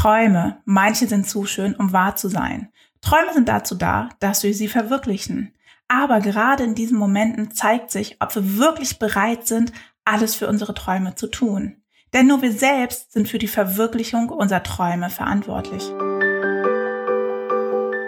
Träume, manche sind zu schön, um wahr zu sein. Träume sind dazu da, dass wir sie verwirklichen. Aber gerade in diesen Momenten zeigt sich, ob wir wirklich bereit sind, alles für unsere Träume zu tun. Denn nur wir selbst sind für die Verwirklichung unserer Träume verantwortlich.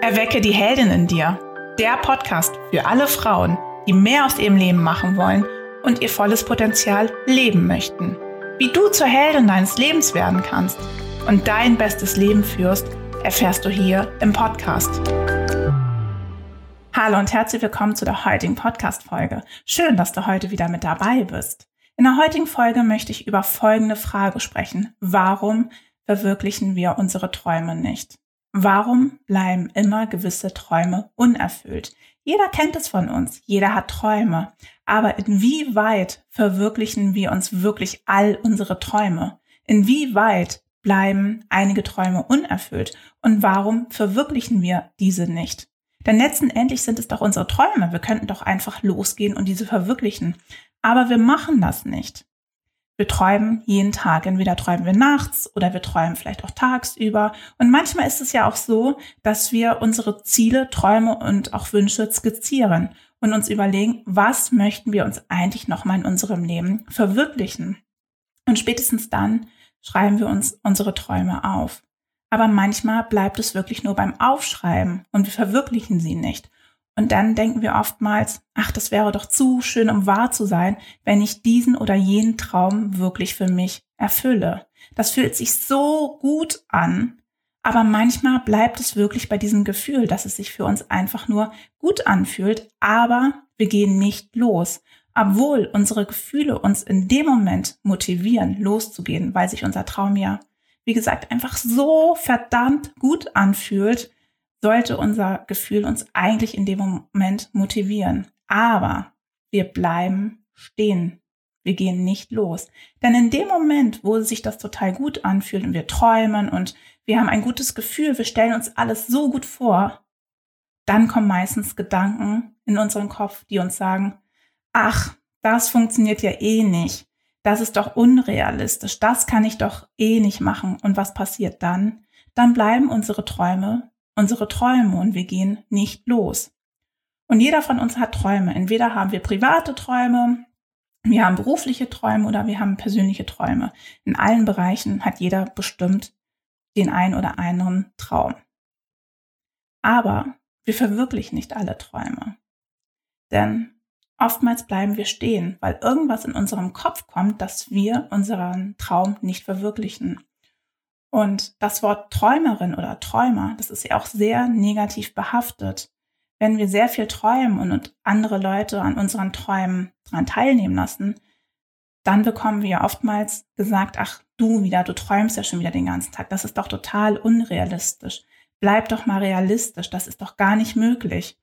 Erwecke die Heldin in dir. Der Podcast für alle Frauen, die mehr aus ihrem Leben machen wollen und ihr volles Potenzial leben möchten. Wie du zur Heldin deines Lebens werden kannst und dein bestes Leben führst, erfährst du hier im Podcast. Hallo und herzlich willkommen zu der heutigen Podcast-Folge. Schön, dass du heute wieder mit dabei bist. In der heutigen Folge möchte ich über folgende Frage sprechen. Warum verwirklichen wir unsere Träume nicht? Warum bleiben immer gewisse Träume unerfüllt? Jeder kennt es von uns, jeder hat Träume. Aber inwieweit verwirklichen wir uns wirklich all unsere Träume? Inwieweit bleiben einige Träume unerfüllt? Und warum verwirklichen wir diese nicht? Denn letztendlich sind es doch unsere Träume. Wir könnten doch einfach losgehen und diese verwirklichen. Aber wir machen das nicht. Wir träumen jeden Tag. Entweder träumen wir nachts oder wir träumen vielleicht auch tagsüber. Und manchmal ist es ja auch so, dass wir unsere Ziele, Träume und auch Wünsche skizzieren und uns überlegen, was möchten wir uns eigentlich nochmal in unserem Leben verwirklichen. Und spätestens dann schreiben wir uns unsere Träume auf. Aber manchmal bleibt es wirklich nur beim Aufschreiben und wir verwirklichen sie nicht. Und dann denken wir oftmals, ach, das wäre doch zu schön, um wahr zu sein, wenn ich diesen oder jenen Traum wirklich für mich erfülle. Das fühlt sich so gut an, aber manchmal bleibt es wirklich bei diesem Gefühl, dass es sich für uns einfach nur gut anfühlt, aber wir gehen nicht los. Obwohl unsere Gefühle uns in dem Moment motivieren, loszugehen, weil sich unser Traum ja, wie gesagt, einfach so verdammt gut anfühlt, sollte unser Gefühl uns eigentlich in dem Moment motivieren. Aber wir bleiben stehen. Wir gehen nicht los. Denn in dem Moment, wo sich das total gut anfühlt und wir träumen und wir haben ein gutes Gefühl, wir stellen uns alles so gut vor, dann kommen meistens Gedanken in unseren Kopf, die uns sagen, ach, das funktioniert ja eh nicht. Das ist doch unrealistisch. Das kann ich doch eh nicht machen. Und was passiert dann? Dann bleiben unsere Träume unsere Träume und wir gehen nicht los. Und jeder von uns hat Träume. Entweder haben wir private Träume, wir haben berufliche Träume oder wir haben persönliche Träume. In allen Bereichen hat jeder bestimmt den ein oder anderen Traum. Aber wir verwirklichen nicht alle Träume. Denn oftmals bleiben wir stehen, weil irgendwas in unserem Kopf kommt, dass wir unseren Traum nicht verwirklichen. Und das Wort Träumerin oder Träumer, das ist ja auch sehr negativ behaftet. Wenn wir sehr viel träumen und andere Leute an unseren Träumen daran teilnehmen lassen, dann bekommen wir oftmals gesagt, ach du wieder, du träumst ja schon wieder den ganzen Tag. Das ist doch total unrealistisch. Bleib doch mal realistisch. Das ist doch gar nicht möglich.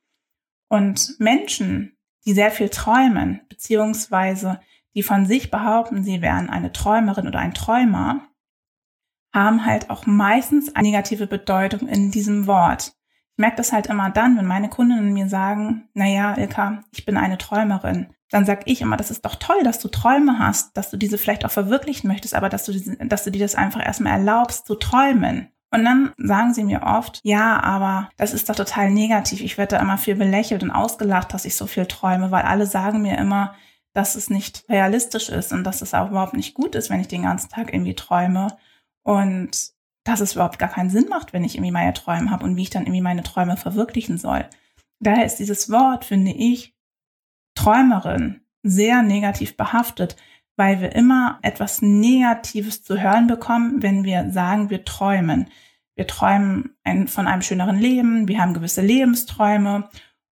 Und Menschen, die sehr viel träumen, beziehungsweise die von sich behaupten, sie wären eine Träumerin oder ein Träumer, haben halt auch meistens eine negative Bedeutung in diesem Wort. Ich merke das halt immer dann, wenn meine Kundinnen mir sagen, naja, Ilka, ich bin eine Träumerin. Dann sag ich immer, das ist doch toll, dass du Träume hast, dass du diese vielleicht auch verwirklichen möchtest, aber dass du, dass du dir das einfach erstmal erlaubst zu träumen. Und dann sagen sie mir oft, ja, aber das ist doch total negativ. Ich werde da immer viel belächelt und ausgelacht, dass ich so viel träume, weil alle sagen mir immer, dass es nicht realistisch ist und dass es auch überhaupt nicht gut ist, wenn ich den ganzen Tag irgendwie träume und dass es überhaupt gar keinen Sinn macht, wenn ich irgendwie meine Träume habe und wie ich dann irgendwie meine Träume verwirklichen soll. Daher ist dieses Wort, finde ich, Träumerin sehr negativ behaftet, weil wir immer etwas Negatives zu hören bekommen, wenn wir sagen, wir träumen. Wir träumen ein, von einem schöneren Leben, wir haben gewisse Lebensträume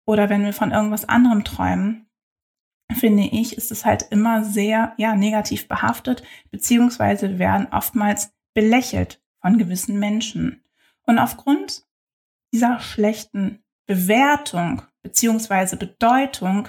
oder wenn wir von irgendwas anderem träumen, finde ich, ist es halt immer sehr ja, negativ behaftet, beziehungsweise werden oftmals belächelt von gewissen Menschen. Und aufgrund dieser schlechten Bewertung beziehungsweise Bedeutung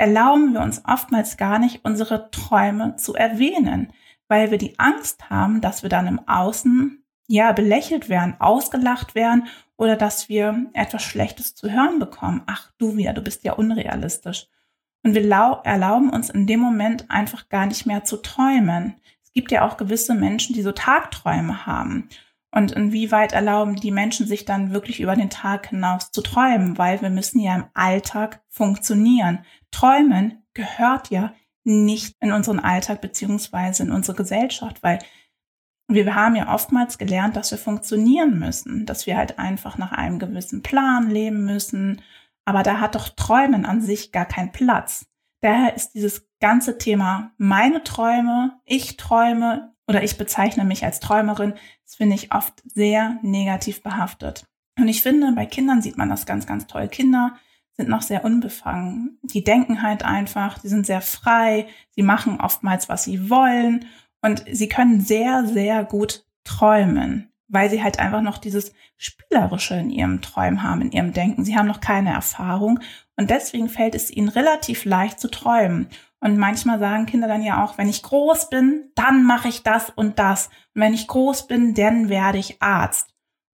erlauben wir uns oftmals gar nicht, unsere Träume zu erwähnen, weil wir die Angst haben, dass wir dann im Außen ja belächelt werden, ausgelacht werden oder dass wir etwas Schlechtes zu hören bekommen. Ach du wieder, du bist ja unrealistisch. Und wir erlauben uns in dem Moment einfach gar nicht mehr zu träumen. Es gibt ja auch gewisse Menschen, die so Tagträume haben. Und inwieweit erlauben die Menschen sich dann wirklich über den Tag hinaus zu träumen, weil wir müssen ja im Alltag funktionieren. Träumen gehört ja nicht in unseren Alltag beziehungsweise in unsere Gesellschaft, weil wir haben ja oftmals gelernt, dass wir funktionieren müssen, dass wir halt einfach nach einem gewissen Plan leben müssen. Aber da hat doch Träumen an sich gar keinen Platz. Daher ist dieses ganze Thema meine Träume, ich träume oder ich bezeichne mich als Träumerin, das finde ich oft sehr negativ behaftet. Und ich finde, bei Kindern sieht man das ganz, ganz toll. Kinder sind noch sehr unbefangen. Die denken halt einfach, die sind sehr frei, sie machen oftmals, was sie wollen und sie können sehr, sehr gut träumen, weil sie halt einfach noch dieses Spielerische in ihrem Träumen haben, in ihrem Denken. Sie haben noch keine Erfahrung und deswegen fällt es ihnen relativ leicht zu träumen. Und manchmal sagen Kinder dann ja auch, wenn ich groß bin, dann mache ich das und das. Und wenn ich groß bin, dann werde ich Arzt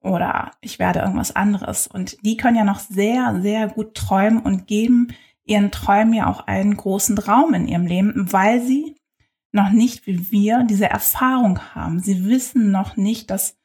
oder ich werde irgendwas anderes. Und die können ja noch sehr, sehr gut träumen und geben ihren Träumen ja auch einen großen Raum in ihrem Leben, weil sie noch nicht wie wir diese Erfahrung haben. Sie wissen noch nicht, dass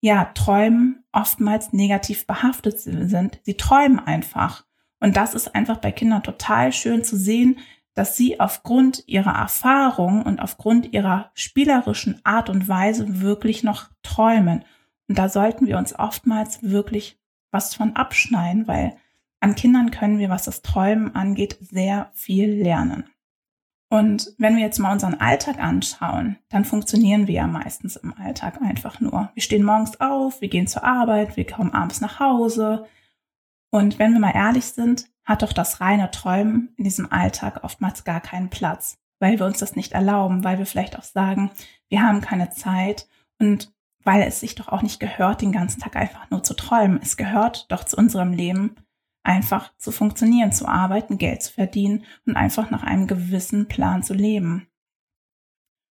ja Träumen oftmals negativ behaftet sind. Sie träumen einfach. Und das ist einfach bei Kindern total schön zu sehen, dass sie aufgrund ihrer Erfahrung und aufgrund ihrer spielerischen Art und Weise wirklich noch träumen. Und da sollten wir uns oftmals wirklich was von abschneiden, weil an Kindern können wir, was das Träumen angeht, sehr viel lernen. Und wenn wir jetzt mal unseren Alltag anschauen, dann funktionieren wir ja meistens im Alltag einfach nur. Wir stehen morgens auf, wir gehen zur Arbeit, wir kommen abends nach Hause. Und wenn wir mal ehrlich sind, hat doch das reine Träumen in diesem Alltag oftmals gar keinen Platz, weil wir uns das nicht erlauben, weil wir vielleicht auch sagen, wir haben keine Zeit und weil es sich doch auch nicht gehört, den ganzen Tag einfach nur zu träumen. Es gehört doch zu unserem Leben, einfach zu funktionieren, zu arbeiten, Geld zu verdienen und einfach nach einem gewissen Plan zu leben.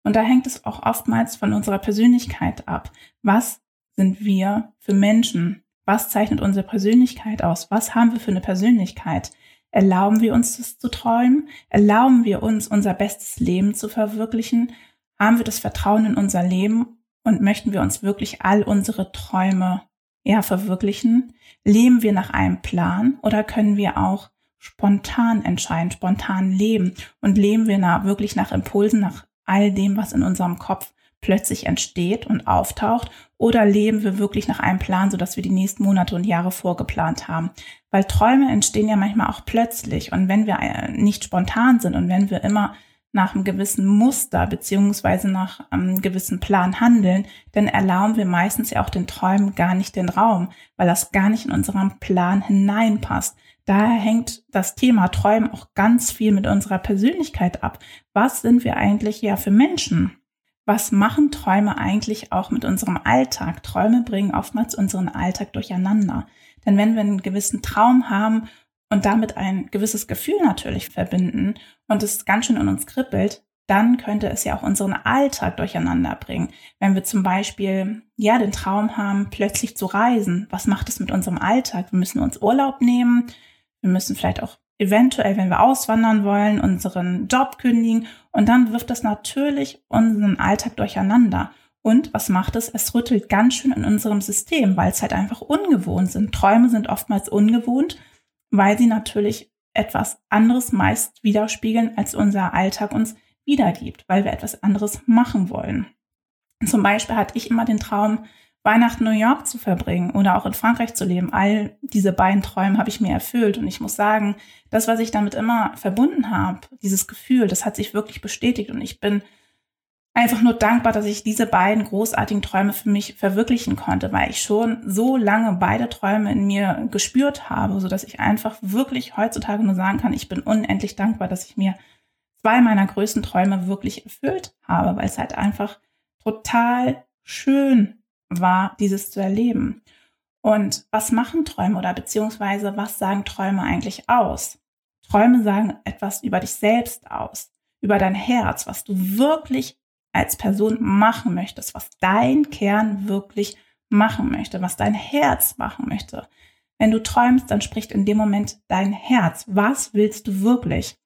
Und da hängt es auch oftmals von unserer Persönlichkeit ab. Was sind wir für Menschen? Was zeichnet unsere Persönlichkeit aus? Was haben wir für eine Persönlichkeit? Erlauben wir uns das zu träumen? Erlauben wir uns unser bestes Leben zu verwirklichen? Haben wir das Vertrauen in unser Leben und möchten wir uns wirklich all unsere Träume ja verwirklichen? Leben wir nach einem Plan oder können wir auch spontan entscheiden, spontan leben und leben wir nach, wirklich nach Impulsen, nach all dem, was in unserem Kopf plötzlich entsteht und auftaucht oder leben wir wirklich nach einem Plan, sodass wir die nächsten Monate und Jahre vorgeplant haben? Weil Träume entstehen ja manchmal auch plötzlich und wenn wir äh, nicht spontan sind und wenn wir immer nach einem gewissen Muster beziehungsweise nach einem gewissen Plan handeln, dann erlauben wir meistens ja auch den Träumen gar nicht den Raum, weil das gar nicht in unseren Plan hineinpasst. Daher hängt das Thema Träumen auch ganz viel mit unserer Persönlichkeit ab. Was sind wir eigentlich ja für Menschen? was machen Träume eigentlich auch mit unserem Alltag? Träume bringen oftmals unseren Alltag durcheinander. Denn wenn wir einen gewissen Traum haben und damit ein gewisses Gefühl natürlich verbinden und es ganz schön in uns kribbelt, dann könnte es ja auch unseren Alltag durcheinander bringen. Wenn wir zum Beispiel, ja, den Traum haben, plötzlich zu reisen, was macht es mit unserem Alltag? Wir müssen uns Urlaub nehmen. Wir müssen vielleicht auch eventuell, wenn wir auswandern wollen, unseren Job kündigen und dann wirft das natürlich unseren Alltag durcheinander. Und was macht es? Es rüttelt ganz schön in unserem System, weil es halt einfach ungewohnt sind. Träume sind oftmals ungewohnt, weil sie natürlich etwas anderes meist widerspiegeln, als unser Alltag uns wiedergibt, weil wir etwas anderes machen wollen. Zum Beispiel hatte ich immer den Traum, Weihnachten New York zu verbringen oder auch in Frankreich zu leben. All diese beiden Träume habe ich mir erfüllt. Und ich muss sagen, das, was ich damit immer verbunden habe, dieses Gefühl, das hat sich wirklich bestätigt. Und ich bin einfach nur dankbar, dass ich diese beiden großartigen Träume für mich verwirklichen konnte, weil ich schon so lange beide Träume in mir gespürt habe, so dass ich einfach wirklich heutzutage nur sagen kann, ich bin unendlich dankbar, dass ich mir zwei meiner größten Träume wirklich erfüllt habe, weil es halt einfach total schön war, dieses zu erleben. Und was machen Träume oder beziehungsweise was sagen Träume eigentlich aus? Träume sagen etwas über dich selbst aus, über dein Herz, was du wirklich als Person machen möchtest, was dein Kern wirklich machen möchte, was dein Herz machen möchte. Wenn du träumst, dann spricht in dem Moment dein Herz. Was willst du wirklich?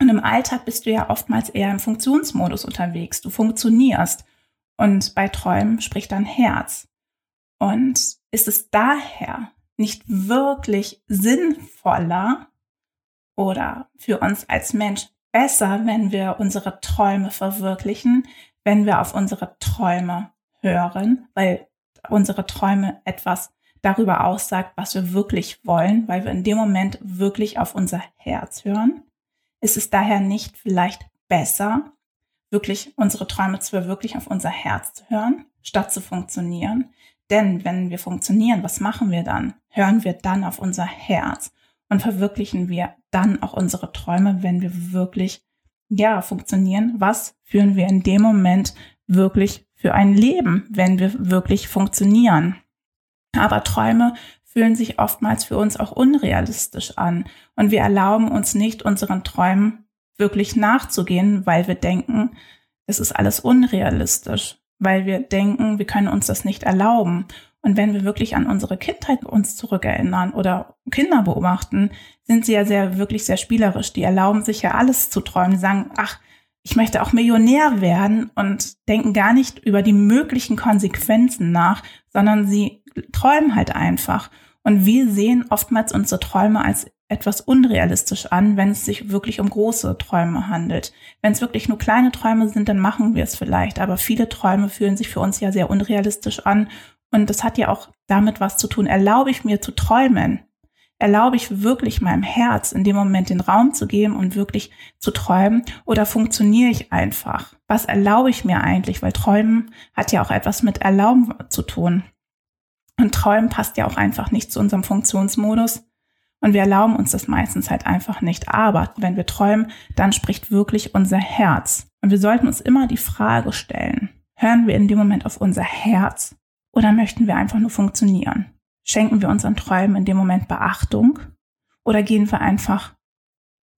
Und im Alltag bist du ja oftmals eher im Funktionsmodus unterwegs. Du funktionierst. Und bei Träumen spricht dann Herz. Und ist es daher nicht wirklich sinnvoller oder für uns als Mensch besser, wenn wir unsere Träume verwirklichen, wenn wir auf unsere Träume hören, weil unsere Träume etwas darüber aussagt, was wir wirklich wollen, weil wir in dem Moment wirklich auf unser Herz hören. Ist es daher nicht vielleicht besser, wirklich unsere Träume zu verwirklichen, auf unser Herz zu hören, statt zu funktionieren? Denn wenn wir funktionieren, was machen wir dann? Hören wir dann auf unser Herz und verwirklichen wir dann auch unsere Träume, wenn wir wirklich, ja, funktionieren? Was führen wir in dem Moment wirklich für ein Leben, wenn wir wirklich funktionieren? Aber Träume fühlen sich oftmals für uns auch unrealistisch an und wir erlauben uns nicht, unseren Träumen wirklich nachzugehen, weil wir denken, es ist alles unrealistisch, weil wir denken, wir können uns das nicht erlauben. Und wenn wir wirklich an unsere Kindheit uns zurückerinnern oder Kinder beobachten, sind sie ja sehr, wirklich sehr spielerisch. Die erlauben sich ja alles zu träumen. Die sagen, ach, ich möchte auch Millionär werden und denken gar nicht über die möglichen Konsequenzen nach, sondern sie träumen halt einfach. Und wir sehen oftmals unsere Träume als etwas unrealistisch an, wenn es sich wirklich um große Träume handelt. Wenn es wirklich nur kleine Träume sind, dann machen wir es vielleicht. Aber viele Träume fühlen sich für uns ja sehr unrealistisch an. Und das hat ja auch damit was zu tun. Erlaube ich mir zu träumen? Erlaube ich wirklich meinem Herz in dem Moment den Raum zu geben und wirklich zu träumen? Oder funktioniere ich einfach? Was erlaube ich mir eigentlich? Weil Träumen hat ja auch etwas mit Erlauben zu tun. Und Träumen passt ja auch einfach nicht zu unserem Funktionsmodus. Und wir erlauben uns das meistens halt einfach nicht. Aber wenn wir träumen, dann spricht wirklich unser Herz. Und wir sollten uns immer die Frage stellen, hören wir in dem Moment auf unser Herz oder möchten wir einfach nur funktionieren? Schenken wir unseren Träumen in dem Moment Beachtung oder gehen wir einfach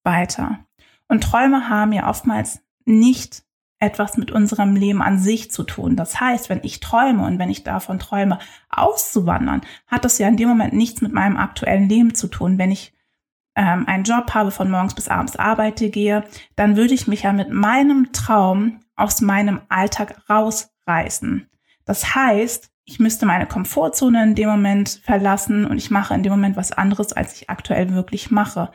weiter? Und Träume haben ja oftmals nicht etwas mit unserem Leben an sich zu tun. Das heißt, wenn ich träume und wenn ich davon träume, auszuwandern, hat das ja in dem Moment nichts mit meinem aktuellen Leben zu tun. Wenn ich ähm, einen Job habe, von morgens bis abends arbeite, gehe, dann würde ich mich ja mit meinem Traum aus meinem Alltag rausreißen. Das heißt, ich müsste meine Komfortzone in dem Moment verlassen und ich mache in dem Moment was anderes, als ich aktuell wirklich mache.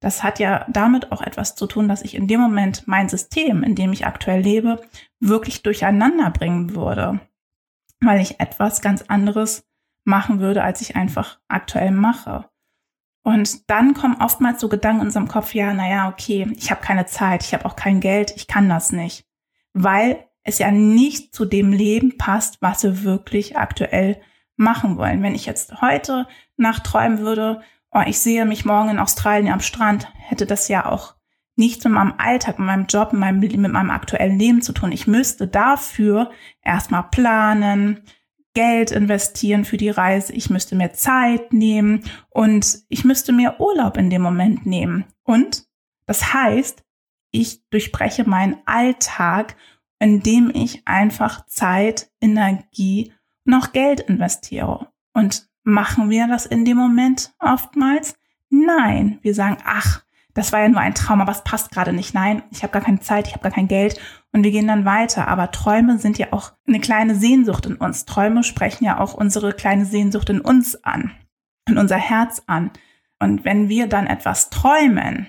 Das hat ja damit auch etwas zu tun, dass ich in dem Moment mein System, in dem ich aktuell lebe, wirklich durcheinander bringen würde, weil ich etwas ganz anderes machen würde, als ich einfach aktuell mache. Und dann kommen oftmals so Gedanken in unserem Kopf, ja, naja, okay, ich habe keine Zeit, ich habe auch kein Geld, ich kann das nicht, weil es ja nicht zu dem Leben passt, was wir wirklich aktuell machen wollen. Wenn ich jetzt heute nachträumen würde, oh, ich sehe mich morgen in Australien am Strand, hätte das ja auch nichts mit meinem Alltag, mit meinem Job, mit meinem, mit meinem aktuellen Leben zu tun. Ich müsste dafür erstmal planen, Geld investieren für die Reise, ich müsste mir Zeit nehmen und ich müsste mir Urlaub in dem Moment nehmen. Und das heißt, ich durchbreche meinen Alltag, indem ich einfach Zeit, Energie und auch Geld investiere. Und Machen wir das in dem Moment oftmals? Nein, wir sagen, ach, das war ja nur ein Traum, aber es passt gerade nicht. Nein, ich habe gar keine Zeit, ich habe gar kein Geld und wir gehen dann weiter. Aber Träume sind ja auch eine kleine Sehnsucht in uns. Träume sprechen ja auch unsere kleine Sehnsucht in uns an, in unser Herz an. Und wenn wir dann etwas träumen,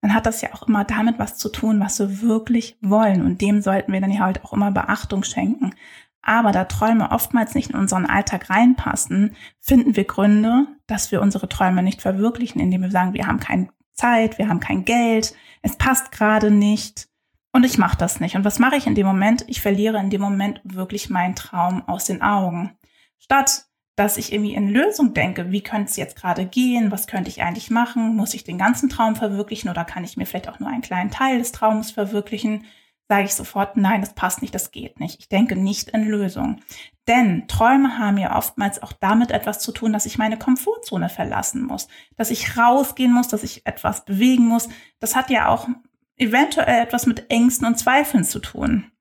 dann hat das ja auch immer damit was zu tun, was wir wirklich wollen. Und dem sollten wir dann ja halt auch immer Beachtung schenken. Aber da Träume oftmals nicht in unseren Alltag reinpassen, finden wir Gründe, dass wir unsere Träume nicht verwirklichen, indem wir sagen, wir haben keine Zeit, wir haben kein Geld, es passt gerade nicht und ich mache das nicht. Und was mache ich in dem Moment? Ich verliere in dem Moment wirklich meinen Traum aus den Augen. Statt dass ich irgendwie in Lösung denke, wie könnte es jetzt gerade gehen, was könnte ich eigentlich machen, muss ich den ganzen Traum verwirklichen oder kann ich mir vielleicht auch nur einen kleinen Teil des Traums verwirklichen, sage ich sofort, nein, das passt nicht, das geht nicht. Ich denke nicht in Lösungen. Denn Träume haben ja oftmals auch damit etwas zu tun, dass ich meine Komfortzone verlassen muss, dass ich rausgehen muss, dass ich etwas bewegen muss. Das hat ja auch eventuell etwas mit Ängsten und Zweifeln zu tun.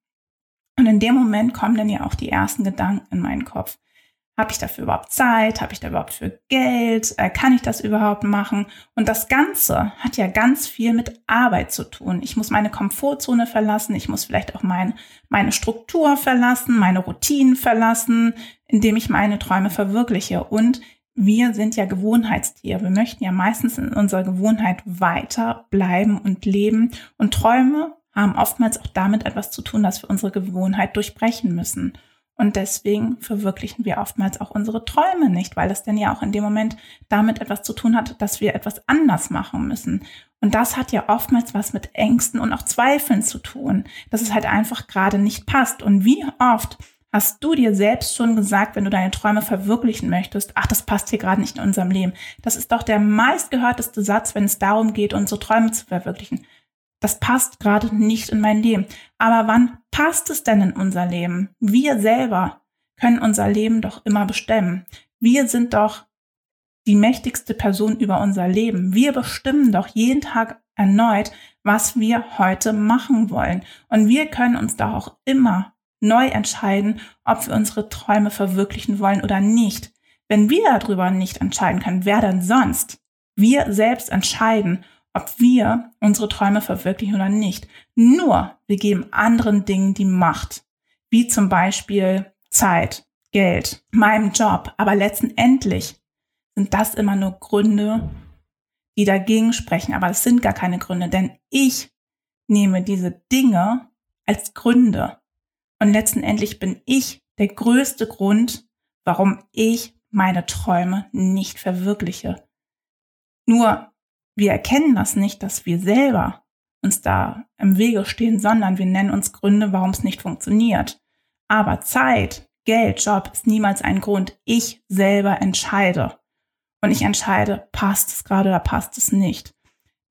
Und in dem Moment kommen dann ja auch die ersten Gedanken in meinen Kopf. Habe ich dafür überhaupt Zeit? Habe ich da überhaupt für Geld? Äh, kann ich das überhaupt machen? Und das Ganze hat ja ganz viel mit Arbeit zu tun. Ich muss meine Komfortzone verlassen. Ich muss vielleicht auch mein, meine Struktur verlassen, meine Routinen verlassen, indem ich meine Träume verwirkliche. Und wir sind ja Gewohnheitstiere. Wir möchten ja meistens in unserer Gewohnheit weiter bleiben und leben. Und Träume haben oftmals auch damit etwas zu tun, dass wir unsere Gewohnheit durchbrechen müssen. Und deswegen verwirklichen wir oftmals auch unsere Träume nicht, weil es denn ja auch in dem Moment damit etwas zu tun hat, dass wir etwas anders machen müssen. Und das hat ja oftmals was mit Ängsten und auch Zweifeln zu tun, dass es halt einfach gerade nicht passt. Und wie oft hast du dir selbst schon gesagt, wenn du deine Träume verwirklichen möchtest, ach, das passt hier gerade nicht in unserem Leben. Das ist doch der meistgehörteste Satz, wenn es darum geht, unsere Träume zu verwirklichen das passt gerade nicht in mein Leben. Aber wann passt es denn in unser Leben? Wir selber können unser Leben doch immer bestimmen. Wir sind doch die mächtigste Person über unser Leben. Wir bestimmen doch jeden Tag erneut, was wir heute machen wollen. Und wir können uns doch auch immer neu entscheiden, ob wir unsere Träume verwirklichen wollen oder nicht. Wenn wir darüber nicht entscheiden können, wer denn sonst? Wir selbst entscheiden ob wir unsere Träume verwirklichen oder nicht. Nur wir geben anderen Dingen die Macht, wie zum Beispiel Zeit, Geld, meinem Job. Aber letztendlich sind das immer nur Gründe, die dagegen sprechen. Aber es sind gar keine Gründe, denn ich nehme diese Dinge als Gründe. Und letztendlich bin ich der größte Grund, warum ich meine Träume nicht verwirkliche. Nur wir erkennen das nicht, dass wir selber uns da im Wege stehen, sondern wir nennen uns Gründe, warum es nicht funktioniert. Aber Zeit, Geld, Job ist niemals ein Grund. Ich selber entscheide. Und ich entscheide, passt es gerade oder passt es nicht.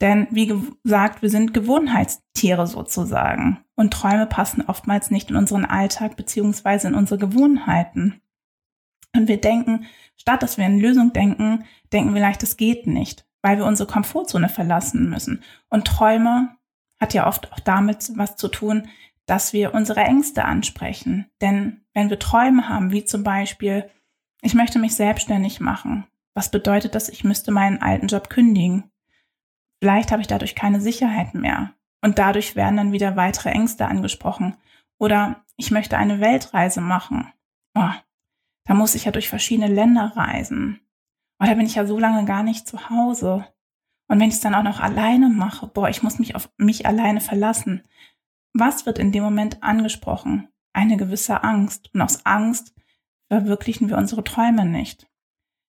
Denn wie gesagt, wir sind Gewohnheitstiere sozusagen. Und Träume passen oftmals nicht in unseren Alltag beziehungsweise in unsere Gewohnheiten. Und wir denken, statt dass wir in Lösung denken, denken wir leicht, es geht nicht weil wir unsere Komfortzone verlassen müssen. Und Träume hat ja oft auch damit was zu tun, dass wir unsere Ängste ansprechen. Denn wenn wir Träume haben, wie zum Beispiel, ich möchte mich selbstständig machen, was bedeutet das, ich müsste meinen alten Job kündigen? Vielleicht habe ich dadurch keine Sicherheit mehr. Und dadurch werden dann wieder weitere Ängste angesprochen. Oder ich möchte eine Weltreise machen. Oh, da muss ich ja durch verschiedene Länder reisen. Oh, da bin ich ja so lange gar nicht zu Hause. Und wenn ich es dann auch noch alleine mache, boah, ich muss mich auf mich alleine verlassen. Was wird in dem Moment angesprochen? Eine gewisse Angst. Und aus Angst verwirklichen wir unsere Träume nicht.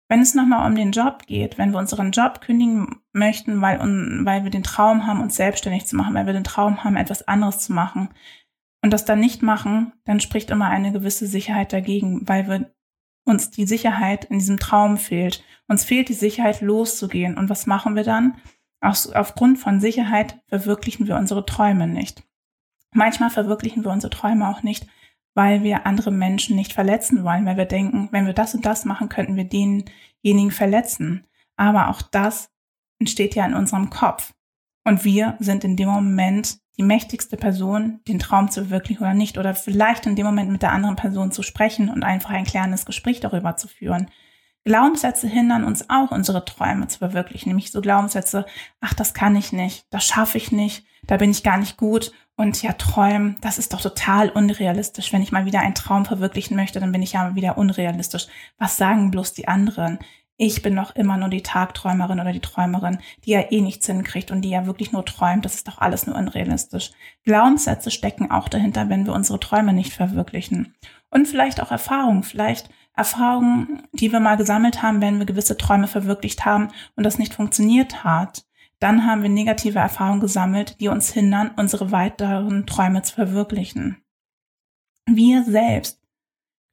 Wenn es nochmal um den Job geht, wenn wir unseren Job kündigen möchten, weil, weil wir den Traum haben, uns selbstständig zu machen, weil wir den Traum haben, etwas anderes zu machen und das dann nicht machen, dann spricht immer eine gewisse Sicherheit dagegen, weil wir uns die Sicherheit in diesem Traum fehlt. Uns fehlt die Sicherheit, loszugehen. Und was machen wir dann? Aus, aufgrund von Sicherheit verwirklichen wir unsere Träume nicht. Manchmal verwirklichen wir unsere Träume auch nicht, weil wir andere Menschen nicht verletzen wollen, weil wir denken, wenn wir das und das machen, könnten wir denjenigen verletzen. Aber auch das entsteht ja in unserem Kopf. Und wir sind in dem Moment die mächtigste Person, den Traum zu verwirklichen oder nicht. Oder vielleicht in dem Moment mit der anderen Person zu sprechen und einfach ein klärendes Gespräch darüber zu führen. Glaubenssätze hindern uns auch, unsere Träume zu verwirklichen. Nämlich so Glaubenssätze, ach, das kann ich nicht, das schaffe ich nicht, da bin ich gar nicht gut. Und ja, träumen, das ist doch total unrealistisch. Wenn ich mal wieder einen Traum verwirklichen möchte, dann bin ich ja wieder unrealistisch. Was sagen bloß die anderen? ich bin doch immer nur die Tagträumerin oder die Träumerin, die ja eh nichts hinkriegt und die ja wirklich nur träumt. Das ist doch alles nur unrealistisch. Glaubenssätze stecken auch dahinter, wenn wir unsere Träume nicht verwirklichen. Und vielleicht auch Erfahrungen, vielleicht Erfahrungen, die wir mal gesammelt haben, wenn wir gewisse Träume verwirklicht haben und das nicht funktioniert hat. Dann haben wir negative Erfahrungen gesammelt, die uns hindern, unsere weiteren Träume zu verwirklichen. Wir selbst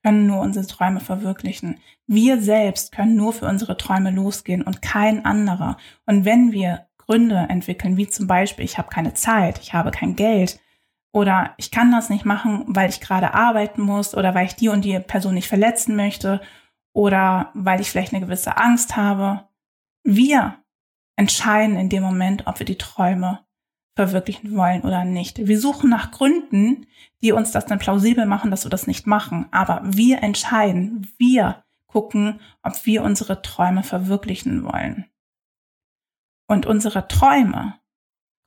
können nur unsere Träume verwirklichen. Wir selbst können nur für unsere Träume losgehen und kein anderer. Und wenn wir Gründe entwickeln, wie zum Beispiel, ich habe keine Zeit, ich habe kein Geld oder ich kann das nicht machen, weil ich gerade arbeiten muss oder weil ich die und die Person nicht verletzen möchte oder weil ich vielleicht eine gewisse Angst habe. Wir entscheiden in dem Moment, ob wir die Träume verwirklichen wollen oder nicht. Wir suchen nach Gründen, die uns das dann plausibel machen, dass wir das nicht machen. Aber wir entscheiden, wir gucken, ob wir unsere Träume verwirklichen wollen. Und unsere Träume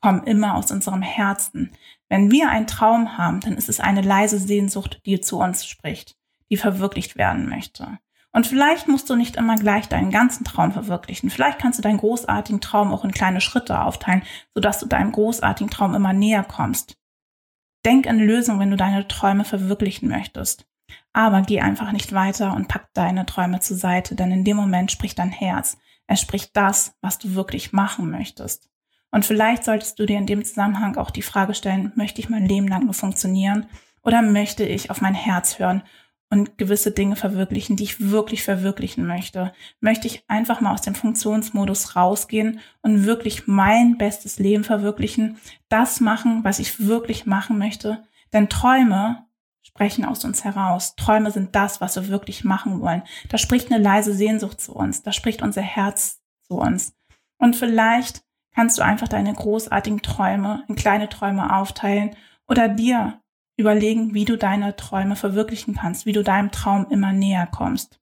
kommen immer aus unserem Herzen. Wenn wir einen Traum haben, dann ist es eine leise Sehnsucht, die zu uns spricht, die verwirklicht werden möchte. Und vielleicht musst du nicht immer gleich deinen ganzen Traum verwirklichen. Vielleicht kannst du deinen großartigen Traum auch in kleine Schritte aufteilen, sodass du deinem großartigen Traum immer näher kommst. Denk in Lösungen, wenn du deine Träume verwirklichen möchtest. Aber geh einfach nicht weiter und pack deine Träume zur Seite, denn in dem Moment spricht dein Herz. Es spricht das, was du wirklich machen möchtest. Und vielleicht solltest du dir in dem Zusammenhang auch die Frage stellen, möchte ich mein Leben lang nur funktionieren oder möchte ich auf mein Herz hören und gewisse Dinge verwirklichen, die ich wirklich verwirklichen möchte? Möchte ich einfach mal aus dem Funktionsmodus rausgehen und wirklich mein bestes Leben verwirklichen, das machen, was ich wirklich machen möchte? Denn Träume sprechen aus uns heraus. Träume sind das, was wir wirklich machen wollen. Da spricht eine leise Sehnsucht zu uns, da spricht unser Herz zu uns. Und vielleicht kannst du einfach deine großartigen Träume in kleine Träume aufteilen oder dir überlegen, wie du deine Träume verwirklichen kannst, wie du deinem Traum immer näher kommst.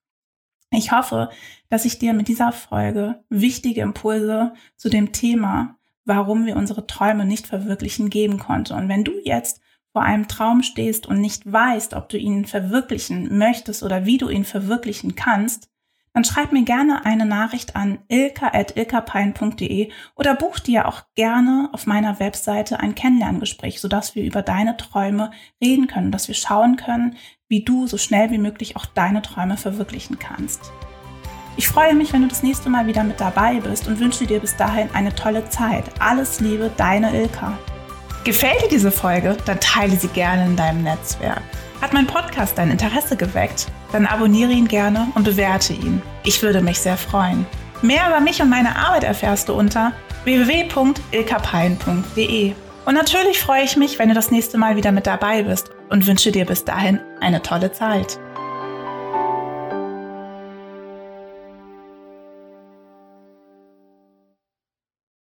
Ich hoffe, dass ich dir mit dieser Folge wichtige Impulse zu dem Thema, warum wir unsere Träume nicht verwirklichen, geben konnte. Und wenn du jetzt vor einem Traum stehst und nicht weißt, ob du ihn verwirklichen möchtest oder wie du ihn verwirklichen kannst, dann schreib mir gerne eine Nachricht an ilka.ilkapein.de oder buch dir auch gerne auf meiner Webseite ein Kennenlerngespräch, sodass wir über deine Träume reden können, dass wir schauen können, wie du so schnell wie möglich auch deine Träume verwirklichen kannst. Ich freue mich, wenn du das nächste Mal wieder mit dabei bist und wünsche dir bis dahin eine tolle Zeit. Alles Liebe, deine Ilka. Gefällt dir diese Folge? Dann teile sie gerne in deinem Netzwerk. Hat mein Podcast dein Interesse geweckt? Dann abonniere ihn gerne und bewerte ihn. Ich würde mich sehr freuen. Mehr über mich und meine Arbeit erfährst du unter www.ilkapein.de. Und natürlich freue ich mich, wenn du das nächste Mal wieder mit dabei bist und wünsche dir bis dahin eine tolle Zeit.